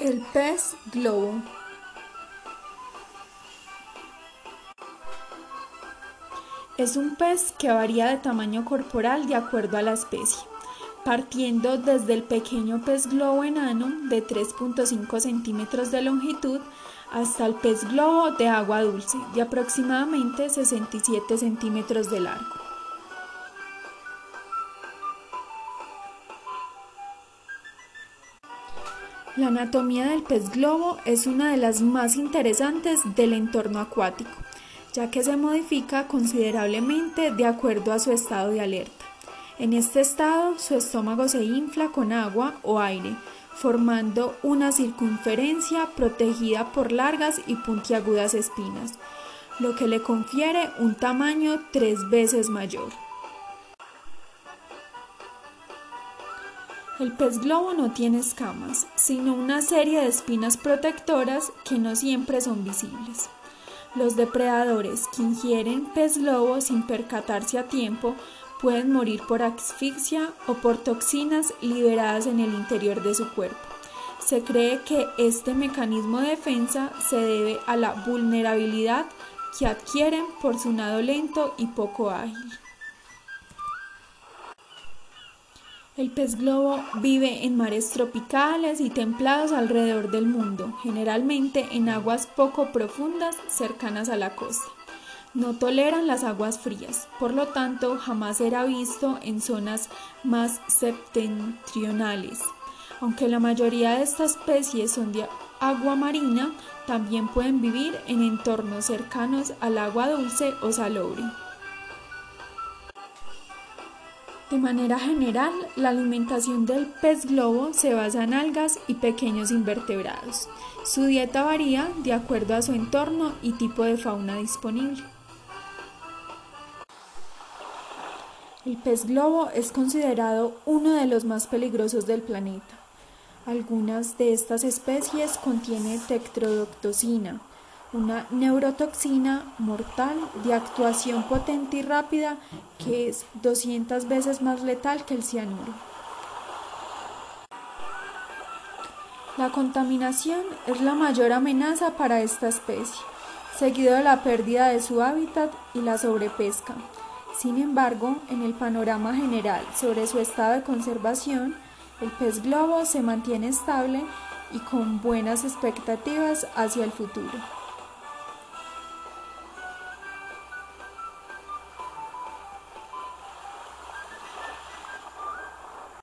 El pez globo. Es un pez que varía de tamaño corporal de acuerdo a la especie, partiendo desde el pequeño pez globo enano de 3.5 centímetros de longitud hasta el pez globo de agua dulce de aproximadamente 67 centímetros de largo. La anatomía del pez globo es una de las más interesantes del entorno acuático, ya que se modifica considerablemente de acuerdo a su estado de alerta. En este estado, su estómago se infla con agua o aire, formando una circunferencia protegida por largas y puntiagudas espinas, lo que le confiere un tamaño tres veces mayor. El pez globo no tiene escamas, sino una serie de espinas protectoras que no siempre son visibles. Los depredadores que ingieren pez globo sin percatarse a tiempo pueden morir por asfixia o por toxinas liberadas en el interior de su cuerpo. Se cree que este mecanismo de defensa se debe a la vulnerabilidad que adquieren por su nado lento y poco ágil. El pez globo vive en mares tropicales y templados alrededor del mundo, generalmente en aguas poco profundas cercanas a la costa. No toleran las aguas frías, por lo tanto jamás será visto en zonas más septentrionales. Aunque la mayoría de estas especies son de agua marina, también pueden vivir en entornos cercanos al agua dulce o salobre. De manera general, la alimentación del pez globo se basa en algas y pequeños invertebrados. Su dieta varía de acuerdo a su entorno y tipo de fauna disponible. El pez globo es considerado uno de los más peligrosos del planeta. Algunas de estas especies contienen tetrodotoxina, una neurotoxina mortal de actuación potente y rápida que es 200 veces más letal que el cianuro. La contaminación es la mayor amenaza para esta especie, seguido de la pérdida de su hábitat y la sobrepesca. Sin embargo, en el panorama general sobre su estado de conservación, el pez globo se mantiene estable y con buenas expectativas hacia el futuro.